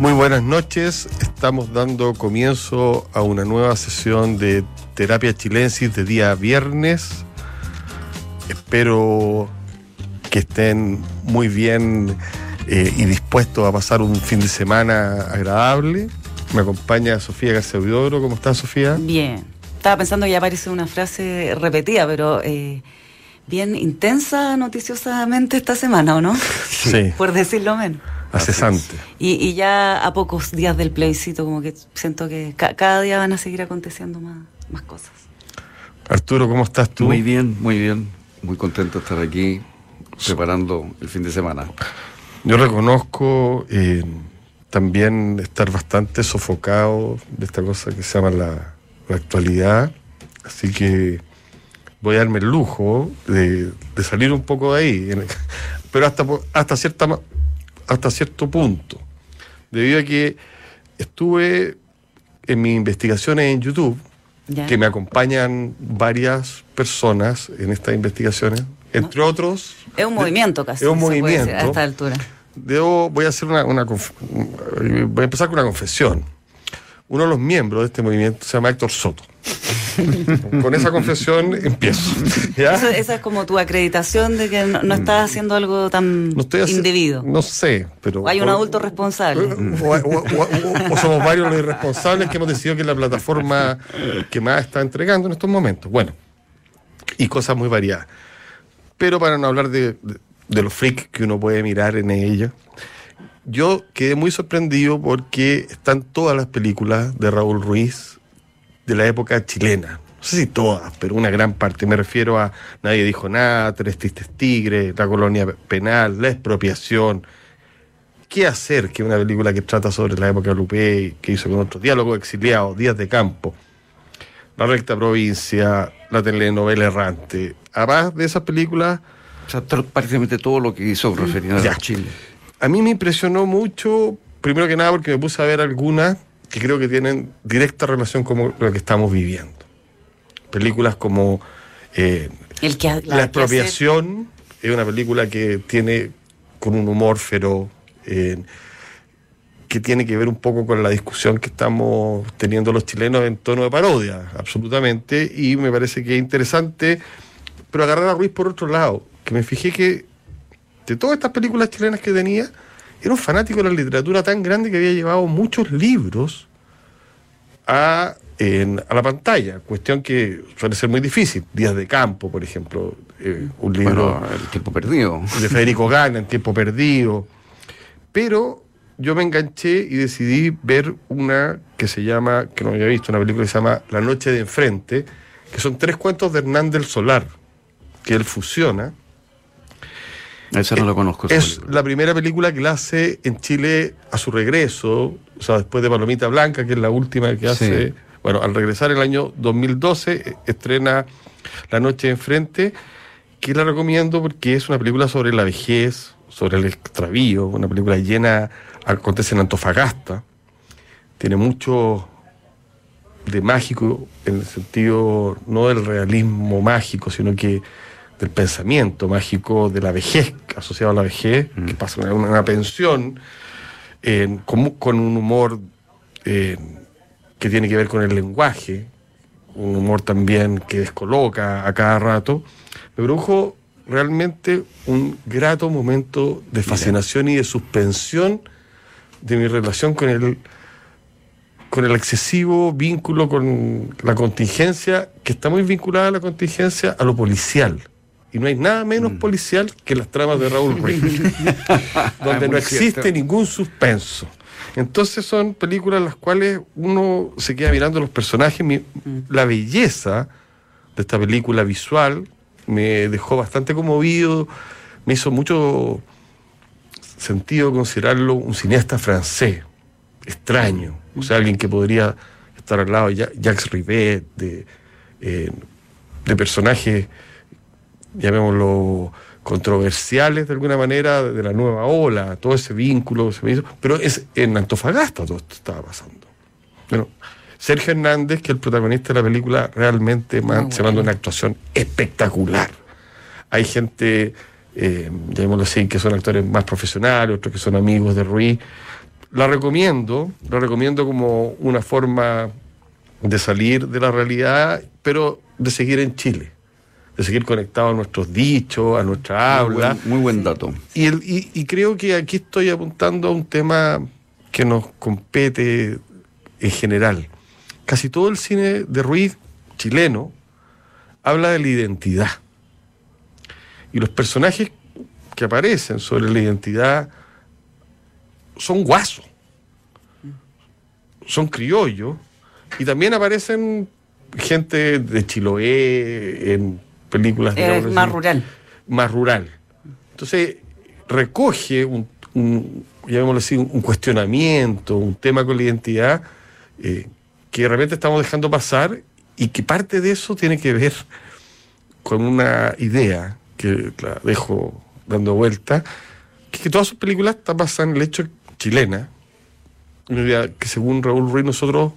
Muy buenas noches. Estamos dando comienzo a una nueva sesión de terapia chilensis de día viernes. Espero que estén muy bien eh, y dispuestos a pasar un fin de semana agradable. Me acompaña Sofía García Huidobro. ¿Cómo estás, Sofía? Bien. Estaba pensando que ya aparece una frase repetida, pero eh, bien intensa noticiosamente esta semana, ¿o no? Sí. Por decirlo menos. Acesante. Y, y ya a pocos días del plebiscito, como que siento que ca- cada día van a seguir aconteciendo más, más cosas. Arturo, ¿cómo estás tú? Muy bien, muy bien. Muy contento de estar aquí preparando el fin de semana. Yo reconozco eh, también estar bastante sofocado de esta cosa que se llama la, la actualidad, así que voy a darme el lujo de, de salir un poco de ahí, pero hasta, po- hasta, cierta, hasta cierto punto, debido a que estuve en mis investigaciones en YouTube, ¿Ya? que me acompañan varias personas en estas investigaciones, entre otros... Es un movimiento casi. Es un puede decir, movimiento. a esta altura. Debo, voy a hacer una, una voy a empezar con una confesión. Uno de los miembros de este movimiento se llama Héctor Soto. con esa confesión empiezo. ¿ya? Eso- esa es como tu acreditación de que no, no estás haciendo algo tan No indebido. No sé, pero. O hay un adulto responsable. O, somos varios los irresponsables que hemos decidido que es la plataforma que más está entregando en estos momentos. Bueno, y cosas muy variadas. Pero para no hablar de, de, de los freaks que uno puede mirar en ella, yo quedé muy sorprendido porque están todas las películas de Raúl Ruiz de la época chilena. No sé si todas, pero una gran parte. Me refiero a Nadie dijo nada, Tres Tristes Tigres, La Colonia Penal, La Expropiación. ¿Qué hacer? Que una película que trata sobre la época Lupe, que hizo con otros diálogos exiliados, Días de Campo, La Recta Provincia, la telenovela Errante. Además de esas películas, O sea, prácticamente todo lo que hizo referido a Chile. a mí me impresionó mucho, primero que nada porque me puse a ver algunas que creo que tienen directa relación con lo que estamos viviendo. Películas como eh, El que, La, que hace- expropiación es una película que tiene con un humor feroz, eh, que tiene que ver un poco con la discusión que estamos teniendo los chilenos en tono de parodia, absolutamente, y me parece que es interesante, pero agarrar a Ruiz por otro lado, que me fijé que de todas estas películas chilenas que tenía, era un fanático de la literatura tan grande que había llevado muchos libros a, en- a la pantalla, cuestión que suele ser muy difícil. Días de campo, por ejemplo, eh, un libro Bueno, el tiempo perdido. de Federico Gana, en tiempo perdido. Pero yo me enganché y decidí ver una que se llama, que no había visto, una película que se llama La Noche de Enfrente, que son tres cuentos de Hernán del Solar, que él fusiona. Esa no la conozco. esa Es película. la primera película que la hace en Chile a su regreso, o sea, después de Palomita Blanca, que es la última que hace. Sí. Bueno, al regresar el año 2012, eh, estrena La Noche Enfrente, que la recomiendo porque es una película sobre la vejez, sobre el extravío, una película llena, acontece en Antofagasta, tiene mucho de mágico en el sentido no del realismo mágico, sino que del pensamiento mágico de la vejez, asociado a la vejez, que pasa en una, una pensión, eh, con un humor eh, que tiene que ver con el lenguaje, un humor también que descoloca a cada rato, me produjo realmente un grato momento de fascinación y de suspensión de mi relación con el con el excesivo vínculo con la contingencia, que está muy vinculada a la contingencia a lo policial. Y no hay nada menos policial que las tramas de Raúl Ruiz, donde no Muy existe cierto. ningún suspenso. Entonces son películas en las cuales uno se queda mirando los personajes. mi- La belleza de esta película visual me dejó bastante conmovido, me hizo mucho sentido considerarlo un cineasta francés, extraño, o sea, alguien que podría estar al lado de Ja- Jacques Rivet, de, eh, de personajes, llamémoslo, controversiales de alguna manera, de la nueva ola, todo ese vínculo se me hizo, pero es en Antofagasta todo esto estaba pasando. Bueno, Sergio Hernández, que es el protagonista de la película, realmente man- se manda una actuación espectacular. Hay gente, eh, llamémoslo así, que son actores más profesionales, otros que son amigos de Ruiz. La recomiendo, la recomiendo como una forma de salir de la realidad, pero de seguir en Chile, de seguir conectado a nuestros dichos, a nuestra habla. Muy buen, muy buen dato. Y, el, y, y creo que aquí estoy apuntando a un tema que nos compete en general. Casi todo el cine de Ruiz chileno habla de la identidad. Y los personajes que aparecen sobre la identidad son guasos, son criollos, y también aparecen gente de Chiloé en películas Es digamos más así, rural. más rural. Entonces, recoge un, un, llamémoslo así, un cuestionamiento, un tema con la identidad eh, que de repente estamos dejando pasar y que parte de eso tiene que ver con una idea que la dejo dando vuelta, que, es que todas sus películas están basadas en el hecho chilena, una idea que según Raúl Ruiz nosotros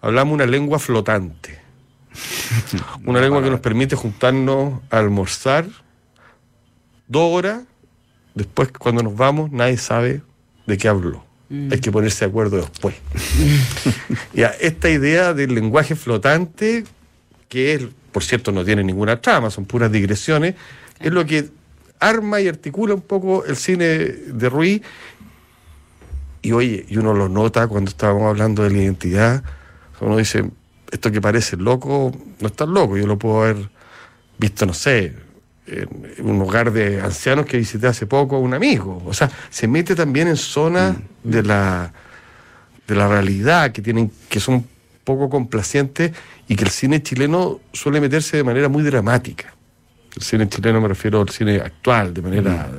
hablamos una lengua flotante. Una lengua que nos permite juntarnos a almorzar dos horas, después cuando nos vamos nadie sabe de qué habló. Hay que ponerse de acuerdo después. ya, esta idea del lenguaje flotante, que es, por cierto, no tiene ninguna trama, son puras digresiones, es lo que arma y articula un poco el cine de Ruiz. Y oye, y uno lo nota cuando estábamos hablando de la identidad, uno dice, esto que parece loco, no es tan loco, yo lo puedo haber visto, no sé, en un hogar de ancianos que visité hace poco a un amigo. O sea, se mete también en zonas de la de la realidad que tienen, que son poco complacientes y que el cine chileno suele meterse de manera muy dramática. El cine chileno me refiero al cine actual, de manera.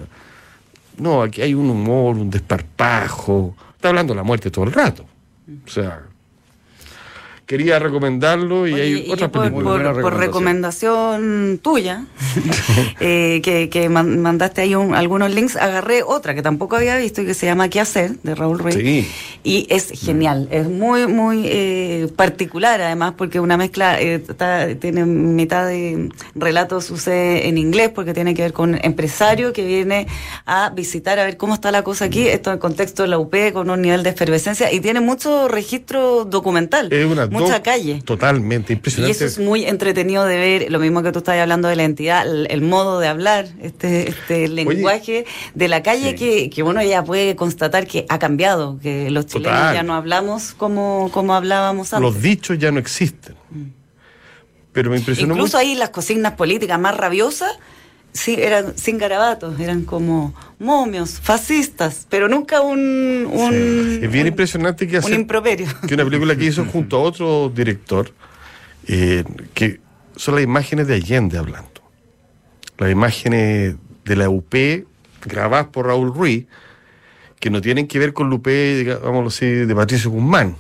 No, aquí hay un humor, un desparpajo. Está hablando de la muerte todo el rato. O sea, quería recomendarlo y Oye, hay y otras por, películas. Muy buena por- por recomendación tuya, eh, que, que man- mandaste ahí un- algunos links, agarré otra que tampoco había visto y que se llama ¿Qué hacer? de Raúl Ruiz. Sí. Y es genial, es muy, muy eh, particular además, porque una mezcla, eh, está- tiene mitad de relato sucede en inglés, porque tiene que ver con un empresario que viene a visitar a ver cómo está la cosa aquí, esto en el contexto de la UP, con un nivel de efervescencia, y tiene mucho registro documental, Es una mucha calle. Totalmente, Y impresionante. eso es muy entretenido de ver, lo mismo que tú estás hablando de la entidad, el, el modo de hablar, este, este lenguaje de la calle Sí. que, que uno ya puede constatar que ha cambiado, que los chilenos Total. ya no hablamos como, como hablábamos antes. Los dichos ya no existen. Pero me impresionó Incluso mucho. ahí las consignas políticas más rabiosas sí, eran sin garabatos, eran como momios, fascistas, pero nunca un... un Es bien un- impresionante que Un hace improperio. que una película que hizo junto a otro director, eh, que son las imágenes de Allende hablando. Las imágenes de la UP grabadas por Raúl Ruiz, que no tienen que ver con la UP, digámoslo así, de Patricio Guzmán.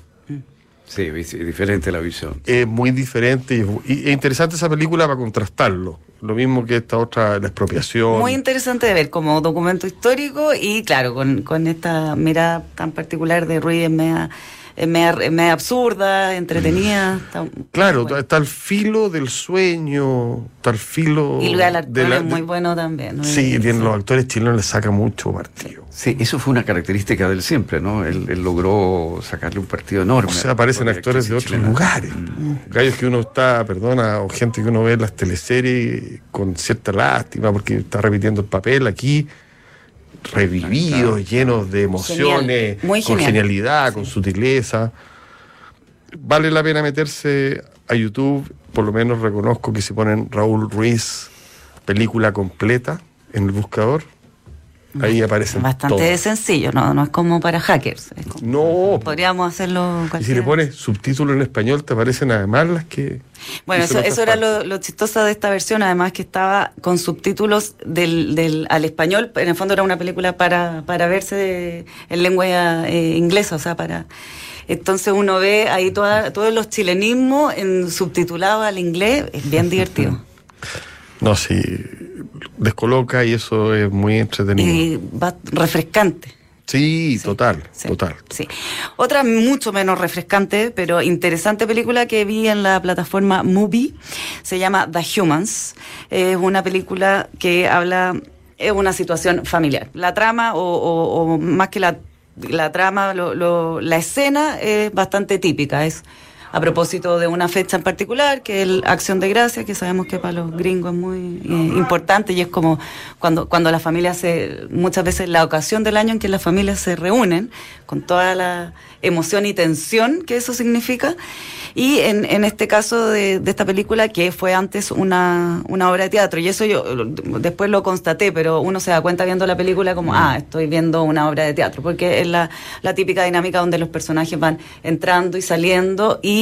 Sí, es diferente la visión. Es muy diferente y es, interesante esa película para contrastarlo. Lo mismo que esta otra, la expropiación. Muy interesante de ver como documento histórico y claro, con, con esta mirada tan particular de Ruiz media, es media, es media absurda, entretenida. está Claro, bueno. está al filo del sueño, está al filo. Y Luis Alarcón de la- es muy bueno también. ¿no? Sí, Y- tienen- los actores chilenos le sacan mucho partido. Sí, eso fue una característica de él siempre, ¿no? Él, él logró sacarle un partido enorme. O sea, aparecen actores de otros chilena. lugares. Gallos que uno está, perdona, o gente que uno ve en las teleseries con cierta lástima porque está repitiendo el papel aquí, revividos, llenos de emociones, Genial, con genial. genialidad, con sutileza. Vale la pena meterse a YouTube, por lo menos reconozco que si ponen Raúl Ruiz película completa en el buscador, ahí aparecen Bastante todas. sencillo, ¿no? No es como para hackers. como- No, Podríamos hacerlo y si cualquiera. le pones subtítulos en español, te aparecen además las que. Bueno, eso, eso era lo, lo chistoso de esta versión, además que estaba con subtítulos del, del, al español, en el fondo era una película para, para verse de- en lengua eh, inglesa, o sea, para... Entonces uno ve ahí toda, todos los chilenismos en subtitulado al inglés, es bien divertido. No, sí, descoloca y eso es muy entretenido. y va refrescante. sí, total, Sí, total. Sí. Otra mucho menos refrescante, pero interesante película que vi en la plataforma Movie se llama The Humans. Es una película que habla es una situación familiar. La trama, o, o- o más que la la trama, lo, lo, la escena es bastante típica, es a propósito de una fecha en particular, que es la Acción de Gracia, que sabemos que para los gringos es muy eh, importante y es como cuando, cuando la familia se, muchas veces la ocasión del año en que las familias se reúnen, con toda la emoción y tensión que eso significa. Y en, en este caso de, de, esta película, que fue antes una, una, obra de teatro, y eso yo después lo constaté, pero uno se da cuenta viendo la película como, ah, estoy viendo una obra de teatro, porque es la, la típica dinámica donde los personajes van entrando y saliendo y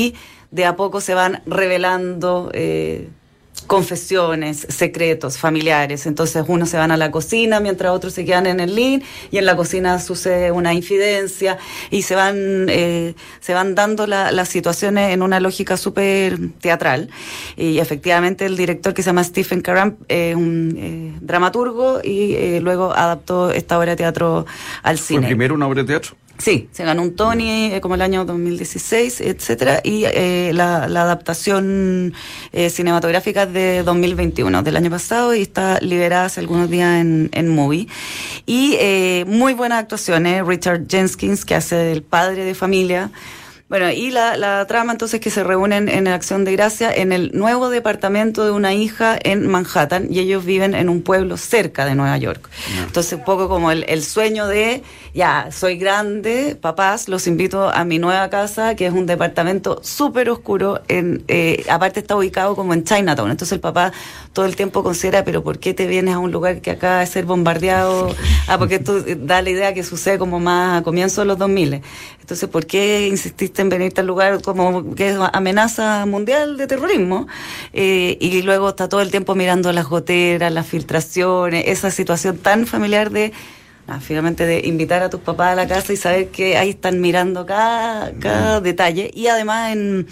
de a poco se van revelando. Eh, confesiones, secretos familiares. Entonces unos se van a la cocina mientras otros se quedan en el link y en la cocina sucede una infidencia y se van, eh, se van dando la, las situaciones en una lógica súper teatral. Y efectivamente el director que se llama Stephen Karam es un eh, dramaturgo y eh, luego adaptó esta obra de teatro al cine. ¿Fue primero una obra de teatro? Sí, se ganó un Tony eh, como el año 2016, etcétera, y eh, la, la, adaptación eh, cinematográfica de 2021, del año pasado, y está liberada hace algunos días en, en Movie. Y eh, muy buenas actuaciones, Richard Jenkins, que hace el padre de familia, bueno, y la, la, trama entonces que se reúnen en Acción de Gracia en el nuevo departamento de una hija en Manhattan y ellos viven en un pueblo cerca de Nueva York. No. Entonces un poco como el, el, sueño de, ya, soy grande, papás, los invito a mi nueva casa, que es un departamento súper oscuro, en, eh, aparte está ubicado como en Chinatown. Entonces el papá todo el tiempo considera, pero ¿por qué te vienes a un lugar que acaba de ser bombardeado? Ah, porque tú da la idea que sucede como más a comienzos de los 2000. Entonces, ¿por qué insististe en venirte al lugar como que es amenaza mundial de terrorismo? Eh, y luego está todo el tiempo mirando las goteras, las filtraciones, esa situación tan familiar de Ah, finalmente de invitar a tus papás a la casa y saber que ahí están mirando cada, cada detalle y además en,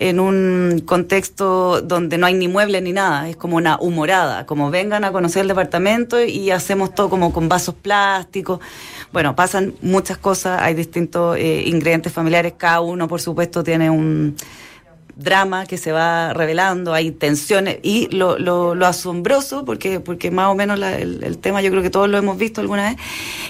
en un contexto donde no hay ni muebles ni nada, es como una humorada, como vengan a conocer el departamento y hacemos todo como con vasos plásticos. Bueno, pasan muchas cosas, hay distintos eh, ingredientes familiares, cada uno por supuesto tiene un drama que se va revelando, hay tensiones y lo, lo, asombroso, porque, porque más o menos la, el, el, tema yo creo que todos lo hemos visto alguna vez,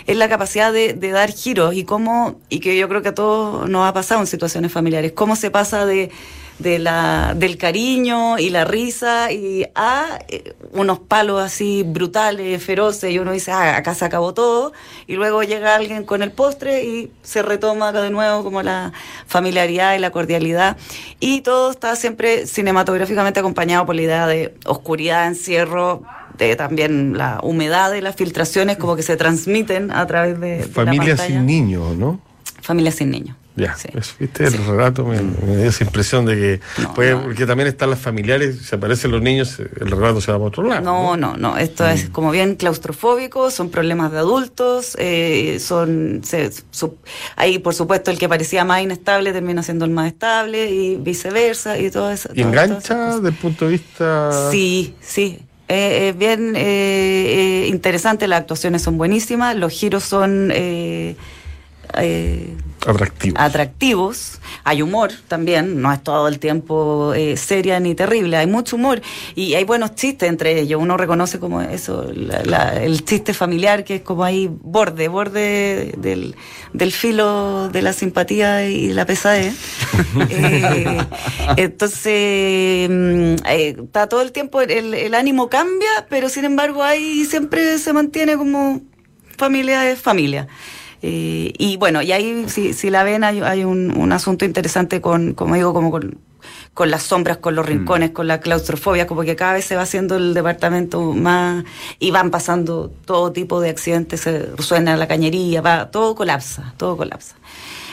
es la capacidad de, de, dar giros y cómo, y que yo creo que a todos nos ha pasado en situaciones familiares, cómo se pasa de de la, del cariño y la risa y a eh, unos palos así brutales, feroces, y uno dice, ah, acá se acabó todo, y luego llega alguien con el postre y se retoma de nuevo como la familiaridad y la cordialidad, y todo está siempre cinematográficamente acompañado por la idea de oscuridad, encierro, de también la humedad de las filtraciones como que se transmiten a través de... Familia de sin niños, ¿no? Familia sin niños. Ya, sí. eso, viste, el relato me, me, dio esa impresión de que, No, puede- no. porque también están las familiares, se aparecen los niños, el relato se va para otro lado. No, no, no. Esto es como bien claustrofóbico, son problemas de adultos, eh, son, se- su- ahí por supuesto el que parecía más inestable termina siendo el más estable y viceversa y todo eso. ¿Y todas- todas esas engancha desde el punto de vista...? Sí, sí. Eh, es bien eh, eh, interesante, las actuaciones son buenísimas, los giros son eh, eh, Atractivo. atractivos, hay humor también, no es todo el tiempo eh, seria ni terrible, hay mucho humor y hay buenos chistes entre ellos, uno reconoce como eso, la- la- el chiste familiar que es como ahí borde, borde del, del filo de la simpatía y la pesadez. Eh, entonces, mm, eh, está todo el tiempo, el, el ánimo cambia, pero sin embargo ahí siempre se mantiene como familia es familia. Eh, y bueno, y ahí si, si la ven hay, hay un, un asunto interesante con, como digo, como con, con las sombras, con los rincones, con la claustrofobia, como que cada vez se va haciendo el departamento más y van pasando todo tipo de accidentes, se suena la cañería, va, todo colapsa, todo colapsa.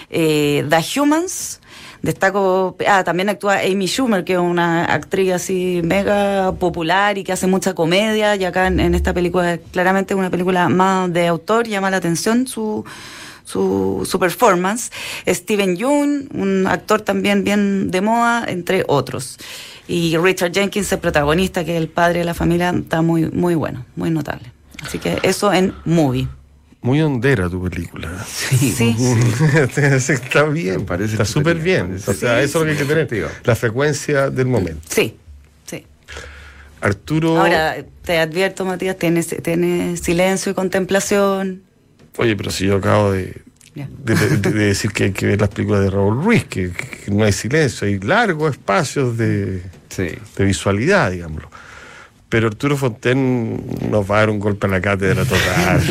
Eh, The Humans, destaco, ah, también actúa Amy Schumer, que es una actriz así mega popular y que hace mucha comedia, y acá en, esta película claramente una película más de autor, llama la atención su, su, su performance. Steven Yeun, un actor también bien de moda, entre otros. Y Richard Jenkins, el protagonista, que es el padre de la familia, está muy, muy bueno, muy notable. Así que eso en movie. Muy hondera tu película. Sí. está bien, parece está súper bien. parece. O sea, Sí, eso es lo que hay que tener. La frecuencia del momento. Sí, sí. Arturo. Ahora, te advierto, Matías, tienes, tienes silencio y contemplación. Oye, pero si yo acabo de de, decir que hay que ver las películas de Raúl Ruiz, que, no hay silencio, hay largos espacios de, de visualidad, digámoslo pero Arturo Fonten nos va a dar un golpe a la cátedra total.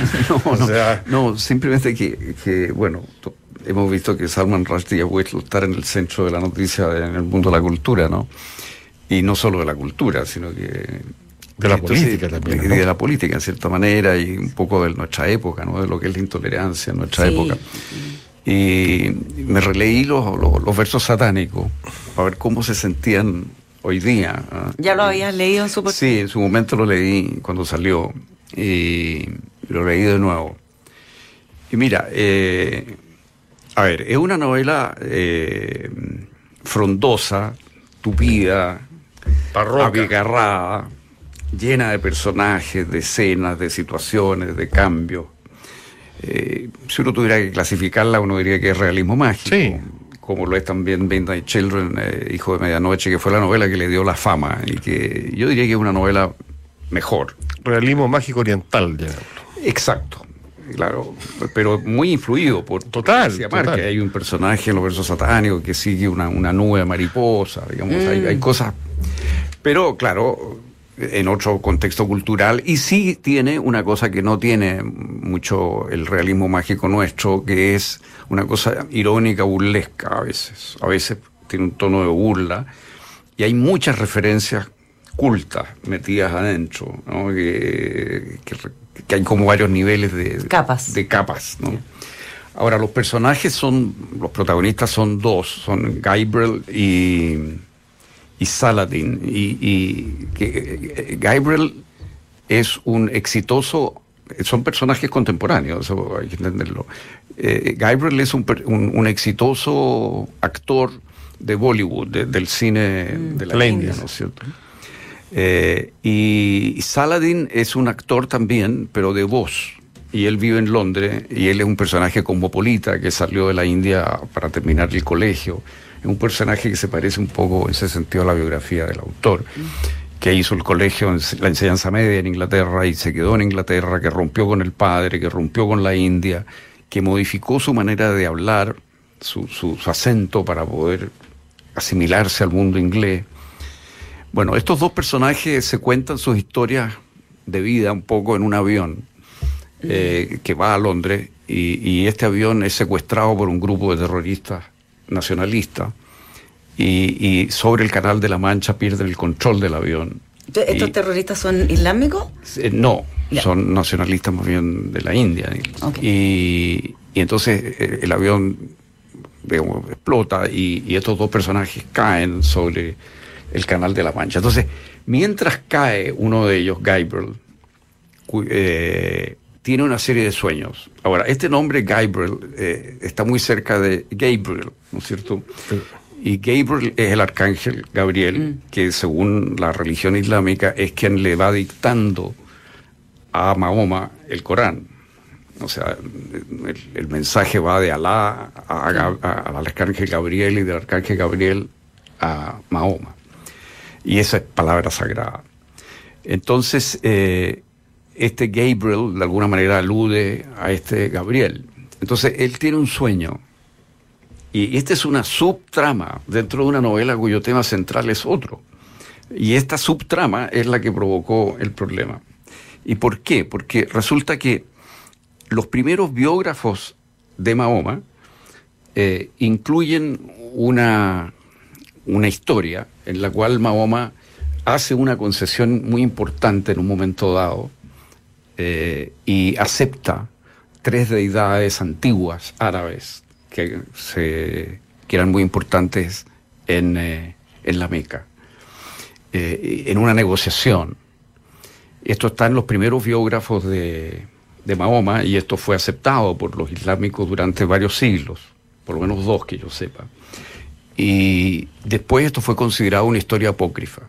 no, no, simplemente que, bueno, hemos visto que Salman Rushdie ha vuelto a estar en el centro de la noticia en el mundo de la cultura, ¿no? Y no solo de la cultura, sino que... De la política también. Y de la política, en cierta manera, y un poco de nuestra época, ¿no? De lo que es la intolerancia en nuestra época. Y me releí los, los versos satánicos para ver cómo se sentían hoy día. ¿Ya lo habías leído en su Sí, en su momento lo leí cuando salió y lo leí de nuevo. Y mira, eh, a ver, es una novela eh, frondosa, tupida, abigarrada, llena de personajes, de escenas, de situaciones, de cambios. Eh, si uno tuviera que clasificarla, uno diría que es realismo mágico. Sí como lo es también Midnight Children, eh, Hijo de Medianoche, que fue la novela que le dio la fama y que yo diría que es una novela mejor. Realismo mágico oriental, ya. Exacto. Claro, pero muy influido por total, que hay un personaje en los versos satánicos que sigue una, una nube mariposa, digamos, hay, hay mm. cosas. Pero claro, en otro contexto cultural y sí tiene una cosa que no tiene mucho el realismo mágico nuestro, que es una cosa irónica, burlesca a veces. A veces tiene un tono de burla y hay muchas referencias cultas metidas adentro, ¿no? que, hay como varios niveles de capas. De capas ¿no? Ahora, los personajes son, los protagonistas son dos, son Gabriel y y Saladin. Y, que, eh, Gabriel es un exitoso, son personajes contemporáneos, eso hay que entenderlo. Eh, Gabriel es un, un, exitoso actor de Bollywood, del cine mm. de la, India, ¿no es cierto? Eh, y Saladin es un actor también, pero de voz. Y él vive en Londres y él es un personaje cosmopolita que salió de la India para terminar el colegio es un personaje que se parece un poco en ese sentido a la biografía del autor, que hizo el colegio, la enseñanza media en Inglaterra y se quedó en Inglaterra, que rompió con el padre, que rompió con la India, que modificó su manera de hablar, su, acento para poder asimilarse al mundo inglés. Bueno, estos dos personajes se cuentan sus historias de vida un poco en un avión eh, que va a Londres y, este avión es secuestrado por un grupo de terroristas nacionalista y, sobre el Canal de la Mancha pierden el control del avión. ¿Estos terroristas son islámicos? Eh, no, son nacionalistas más bien de la India. Y, entonces eh, el avión explota y, estos dos personajes caen sobre el Canal de la Mancha. Entonces, mientras cae uno de ellos, Gabriel, eh, tiene una serie de sueños. Ahora, este nombre Gabriel eh, está muy cerca de Gabriel, ¿no es cierto? Y Gabriel es el arcángel Gabriel, mm. que según la religión islámica es quien le va dictando a Mahoma el Corán. O sea, el, mensaje va de Alá al arcángel Gabriel y del arcángel Gabriel a Mahoma. Y esa es palabra sagrada. Entonces, eh, este Gabriel de alguna manera alude a este Gabriel. Entonces, él tiene un sueño. Y esta es una subtrama dentro de una novela cuyo tema central es otro. Y esta subtrama es la que provocó el problema. ¿Y por qué? Porque resulta que los primeros biógrafos de Mahoma eh, incluyen una, una historia en la cual Mahoma hace una concesión muy importante en un momento dado eh, y acepta tres deidades antiguas árabes que, se, que eran muy importantes en, eh, en la Meca, eh, en una negociación. Esto está en los primeros biógrafos de, de Mahoma y esto fue aceptado por los islámicos durante varios siglos, por lo menos dos que yo sepa. Y después esto fue considerado una historia apócrifa,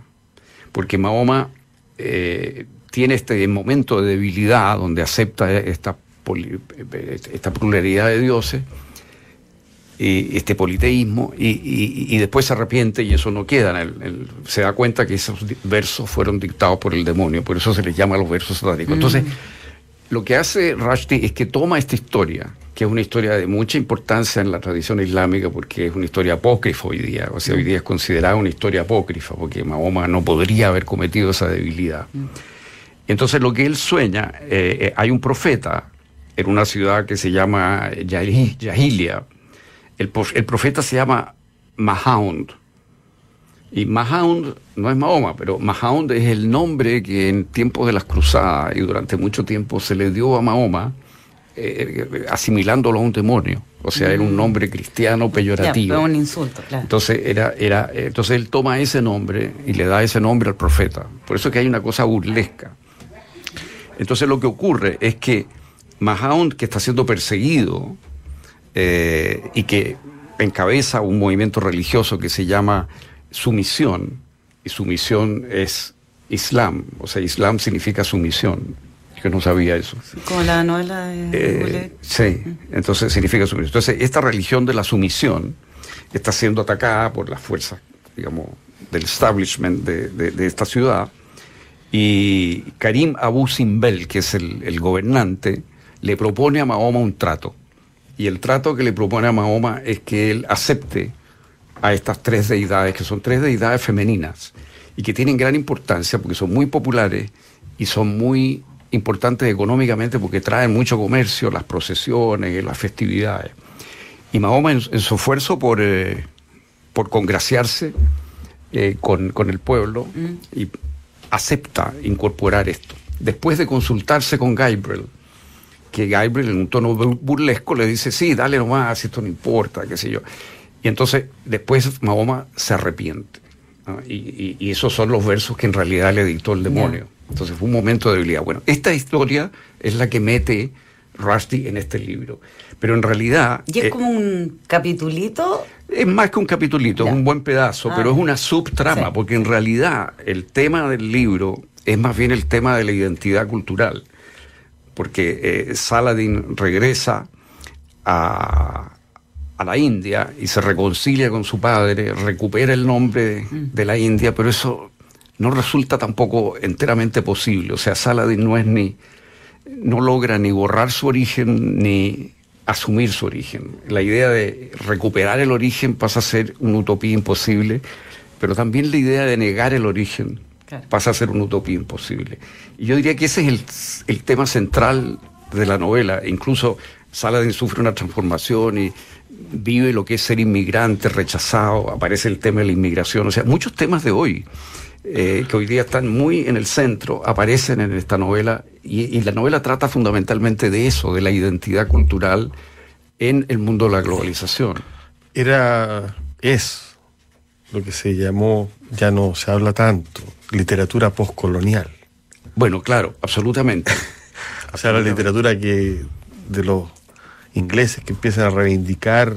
porque Mahoma tiene este momento de debilidad donde acepta esta, esta pluralidad de dioses, y este politeísmo, y, después se arrepiente y eso no queda. se da cuenta que esos versos fueron dictados por el demonio, por eso se les llama los versos satánicos. Entonces, mm. lo que hace Rushdie es que toma esta historia, que es una historia de mucha importancia en la tradición islámica porque es una historia apócrifa hoy día, o sea, hoy día es considerada una historia apócrifa porque Mahoma no podría haber cometido esa debilidad. Entonces lo que él sueña, eh, eh, hay un profeta en una ciudad que se llama Yahilia, el, el profeta se llama Mahound, y Mahound no es Mahoma, pero Mahound es el nombre que en tiempos de las cruzadas y durante mucho tiempo se le dio a Mahoma eh, asimilándolo a un demonio. O sea, era un mm. nombre cristiano peyorativo. Ya, un insulto, claro. Entonces, era, era, entonces él toma ese nombre y le da ese nombre al profeta. Por eso es que hay una cosa burlesca. Entonces lo que ocurre es que Mahound, que está siendo perseguido eh, y que encabeza un movimiento religioso que se llama Sumisión, y sumisión es Islam, o sea, Islam significa sumisión que no sabía eso. Como la novela de eh, Sí, entonces significa sumisión. Entonces, esta religión de la sumisión está siendo atacada por las fuerzas, digamos, del establishment de, esta ciudad. Y Karim Abu Simbel, que es el, gobernante, le propone a Mahoma un trato. Y el trato que le propone a Mahoma es que él acepte a estas tres deidades, que son tres deidades femeninas y que tienen gran importancia porque son muy populares y son muy importantes económicamente porque traen mucho comercio, las procesiones, las festividades. Y Mahoma en, su esfuerzo por, eh, por congraciarse eh, con, el pueblo mm. y acepta incorporar esto. Después de consultarse con Gabriel, que Gabriel en un tono burlesco le dice, sí, dale nomás, esto no importa, qué sé yo. Y entonces después Mahoma se arrepiente. Y, esos son los versos que en realidad le dictó el demonio. Entonces fue un momento de debilidad. Bueno, esta historia es la que mete Rusty en este libro. Pero en realidad... ¿Y es eh, como un capitulito? Es más que un capitulito, es un buen pedazo, ah. pero es una subtrama, porque en realidad el tema del libro es más bien el tema de la identidad cultural. Porque eh, Saladin regresa a, a la India y se reconcilia con su padre, recupera el nombre de, la India, pero eso no resulta tampoco enteramente posible. O sea, Saladin no es ni, no logra ni borrar su origen ni asumir su origen. La idea de recuperar el origen pasa a ser una utopía imposible, pero también la idea de negar el origen pasa a ser una utopía imposible. Y yo diría que ese es el, el tema central de la novela. Incluso Saladin sufre una transformación y vive lo que es ser inmigrante, rechazado, aparece el tema de la inmigración, o sea, muchos temas de hoy. Eh, que hoy día están muy en el centro, aparecen en esta novela y, la novela trata fundamentalmente de eso, de la identidad cultural en el mundo de la globalización. Era, es lo que se llamó, ya no se habla tanto, literatura postcolonial. Bueno, claro, absolutamente. o sea, la literatura que de los ingleses que empiezan a reivindicar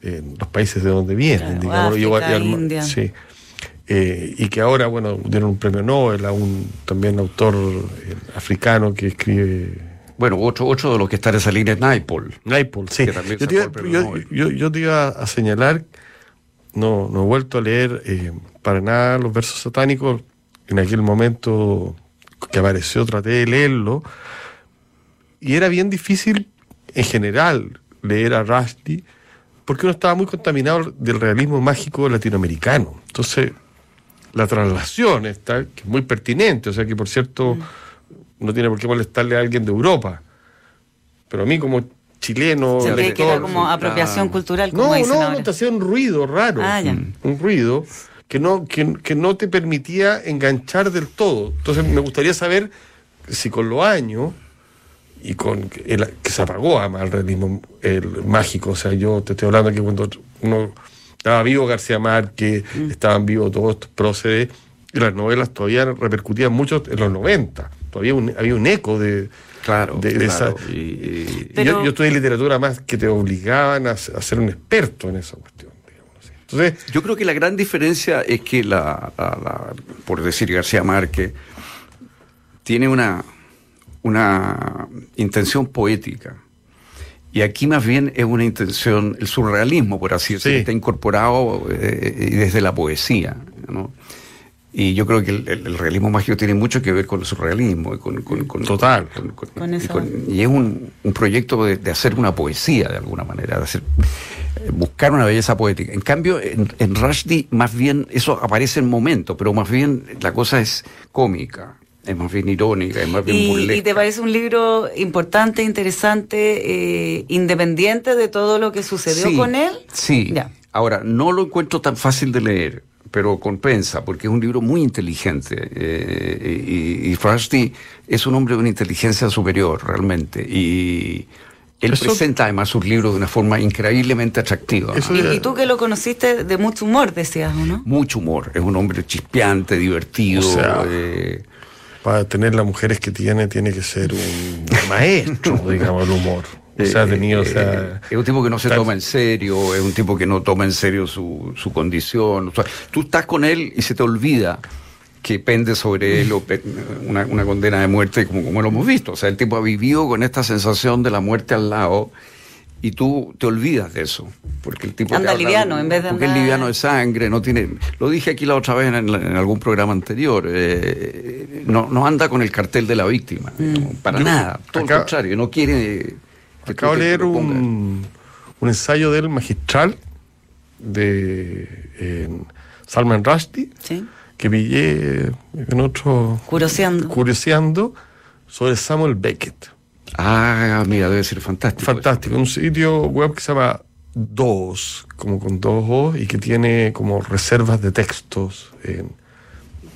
eh, los países de donde vienen, digamos, India. Sí. Eh, y que ahora, bueno, dieron un premio Nobel a un también autor eh, africano que escribe. Bueno, otro, otro de los que está en esa línea es Naipaul. Naipaul, sí. Yo te, iba, yo, te iba a señalar, no, no he vuelto a leer para nada los versos satánicos. En aquel momento que apareció traté de leerlo. Y era bien difícil en general leer a Rushdie porque uno estaba muy contaminado del realismo mágico latinoamericano. Entonces, la traslación está, que es muy pertinente, o sea que por cierto mm. no tiene por qué molestarle a alguien de Europa. Pero a mí como chileno... Se lector, que era como apropiación cultural, como No, no, no, te hacía un ruido raro, ah, un ruido que no, que, que no te permitía enganchar del todo. Entonces me gustaría saber si con los años y con el, que se apagó además el realismo el mágico. O sea, yo te estoy hablando que cuando uno estaba vivo García Márquez, mm. estaban vivos todos estos próceres, y las novelas todavía repercutían mucho en los 90. Todavía había un eco de, Claro, de, esa. yo, estudié literatura más que te obligaban a, ser un experto en esa cuestión. Entonces, yo creo que la gran diferencia es que la por decir García Márquez, tiene una, una intención poética. Y aquí más bien es una intención, el surrealismo, por así decirlo, está incorporado eh, desde la poesía. Y yo creo que el, realismo mágico tiene mucho que ver con el surrealismo. Con, con, Total. y, es un, proyecto de, hacer una poesía, de alguna manera, de hacer, eh, buscar una belleza poética. En cambio, en, en Rushdie, más bien, eso aparece en momento, pero más bien la cosa es cómica es más bien irónica, es más bien ¿Y, ¿Y te parece un libro importante, interesante, eh, independiente de todo lo que sucedió con él? Sí. Ahora, no lo encuentro tan fácil de leer, pero compensa, porque es un libro muy inteligente. Eh, y, y es un hombre de una inteligencia superior, realmente. Y él presenta además sus libros de una forma increíblemente atractiva. y, tú que lo conociste de mucho humor, decías, ¿no? Mucho humor. Es un hombre chispeante, divertido. eh, para tener las mujeres que tiene, tiene que ser un maestro, digamos, el humor. O sea, tenido, o sea, eh, es un tipo que no se toma en serio, es un tipo que no toma en serio su, su condición. O sea, tú estás con él y se te olvida que pende sobre él una, una condena de muerte, como, como lo hemos visto. O sea, el tipo ha vivido con esta sensación de la muerte al lado y tú te olvidas de eso. Porque el tipo anda liviano en vez de Porque es liviano de sangre, no tiene. Lo dije aquí la otra vez en, algún programa anterior. Eh, no, no anda con el cartel de la víctima, mm. para nada. Todo lo contrario, no quiere. acabo de leer un, un, ensayo del magistral de Salman Rushdie que pillé en otro. Curioseando. Curioseando sobre Samuel Beckett. Ah, mira, debe ser fantástico. Fantástico. Un sitio web que se llama Dos, como con dos O, y que tiene como reservas de textos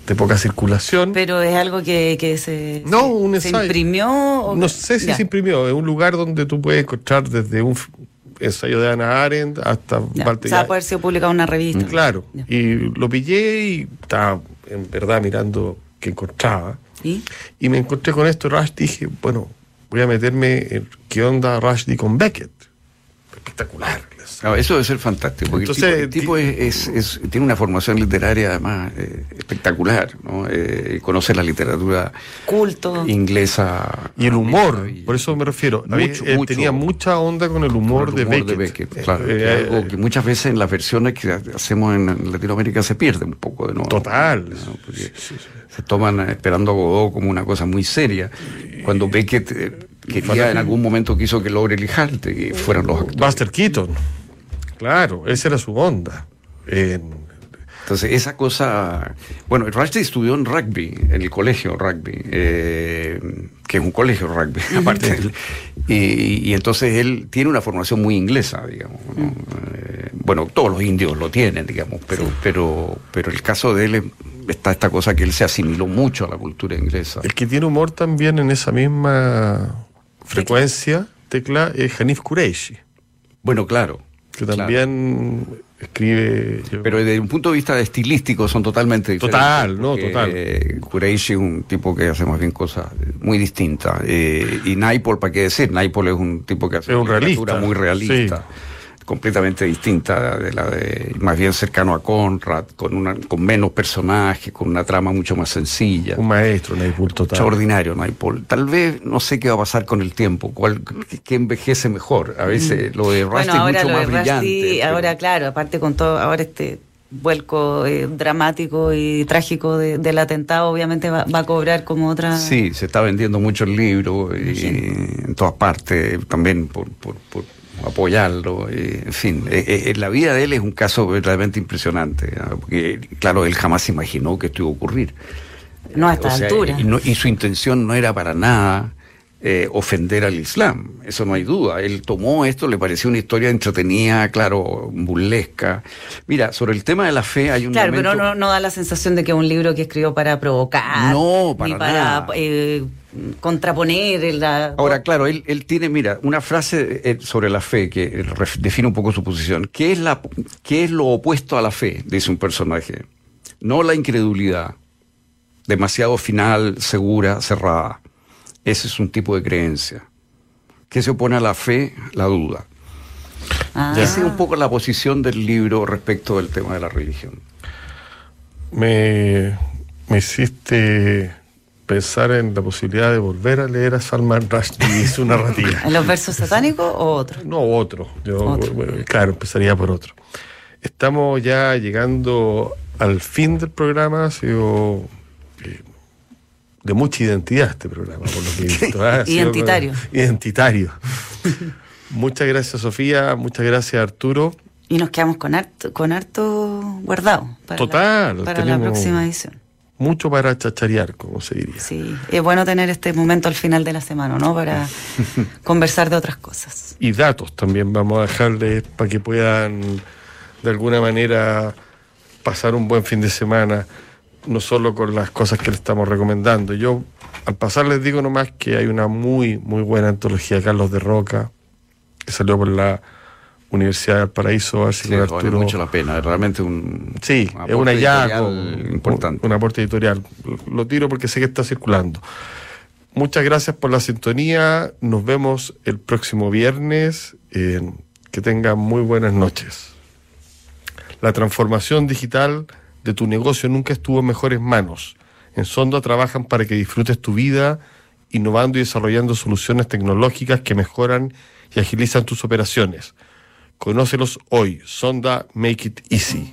de poca circulación. Pero es algo que, se, no, un se imprimió. no sé si se imprimió. Es un lugar donde tú puedes encontrar desde un ensayo de Ana Arendt hasta ya. O sea, puede ser publicado en una revista. Mm, claro. Y lo pillé y estaba en verdad mirando qué encontraba. ¿Y? y me encontré con esto, Rush, dije, bueno, voy a meterme en qué onda Rushdie con Beckett. Espectacular. Eso debe ser fantástico, porque el tipo, es, tiene una formación literaria además eh, espectacular, ¿no? Eh, conoce la literatura culto inglesa y el humor, por eso me refiero. Mucho, tenía mucha onda con el humor, de, Beckett. claro, eh, algo que muchas veces en las versiones que hacemos en Latinoamérica se pierde un poco de nuevo. Total. Se toman esperando a Godot como una cosa muy seria, cuando Beckett quería en algún momento quiso que Logre y que fueran los actores. Buster Keaton, claro, esa era su onda. Entonces, esa cosa. Bueno, Rushdie estudió en rugby, en el colegio rugby, eh, que es un colegio rugby, aparte. y, entonces él tiene una formación muy inglesa, digamos. Eh, bueno, todos los indios lo tienen, digamos, pero, pero, pero el caso de él está esta cosa que él se asimiló mucho a la cultura inglesa. El que tiene humor también en esa misma frecuencia, tecla, es Hanif Kureishi. Bueno, claro. Que también escribe. Pero desde un punto de vista estilístico son totalmente diferentes. Total, no, total. Kureishi es un tipo que hace más bien cosas muy distintas. Eh, y Naipaul, ¿para qué decir? Naipaul es un tipo que hace es un muy realista completamente distinta de la de más bien cercano a Conrad, con una con menos personajes, con una trama mucho más sencilla. Un maestro, Naipaul, total. Extraordinario, Naipaul. Tal vez no sé qué va a pasar con el tiempo, cuál qué envejece mejor. A veces mm. lo de Rusty es mucho más brillante. Ahora, claro, aparte con todo, ahora este vuelco eh, dramático y trágico del atentado, obviamente va, a cobrar como otra. Sí, se está vendiendo mucho el libro y, en todas partes, también por, por apoyarlo, eh, en fin, eh, eh, la vida de él es un caso verdaderamente impresionante, porque claro, él jamás imaginó que esto iba a ocurrir. No a esta altura. Y, su intención no era para nada ofender al Islam, eso no hay duda. Él tomó esto, le pareció una historia entretenida, claro, burlesca. Mira, sobre el tema de la fe hay un Claro, pero no, no, da la sensación de que es un libro que escribió para provocar. No, para ni para contraponer la... Ahora, claro, él, él tiene, mira, una frase eh, sobre la fe que define un poco su posición. ¿Qué es, la, ¿Qué es lo opuesto a la fe? Dice un personaje. No la incredulidad, demasiado final, segura, cerrada. Ese es un tipo de creencia. ¿Qué se opone a la fe? La duda. Ah. Esa es un poco la posición del libro respecto del tema de la religión. Me, me hiciste pensar en la posibilidad de volver a leer a Salman Rushdie y su narrativa. ¿En los versos satánicos o otro? No, otro. Yo, claro, empezaría por otro. Estamos ya llegando al fin del programa ha sido de mucha identidad este programa, por lo que he visto. ¿ah? identitario. identitario. muchas gracias, Sofía. Muchas gracias, Arturo. Y nos quedamos con harto, con harto guardado para, Total, la, para la próxima edición. Mucho para chacharear, como se diría. Sí, es bueno tener este momento al final de la semana, ¿no? Para conversar de otras cosas. Y datos también vamos a dejarles para que puedan de alguna manera pasar un buen fin de semana, no solo con las cosas que le estamos recomendando. Yo al pasar les digo nomás que hay una muy, muy buena antología de Carlos de Roca, que salió por la Universidad del Paraíso, así sí, vale mucho la pena, es realmente un Sí, es un hallazgo importante. Un, aporte editorial. Lo tiro porque sé que está circulando. Muchas gracias por la sintonía. Nos vemos el próximo viernes. que tengan muy buenas noches. La transformación digital de tu negocio nunca estuvo en mejores manos. En Sonda trabajan para que disfrutes tu vida, innovando y desarrollando soluciones tecnológicas que mejoran y agilizan tus operaciones. Conócelos hoy. Sonda Make It Easy.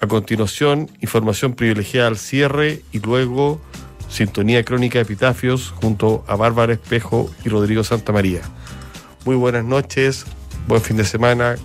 A continuación, información privilegiada al cierre y luego sintonía crónica de epitafios junto a Bárbara Espejo y Rodrigo Santa María. Muy buenas noches, buen fin de semana.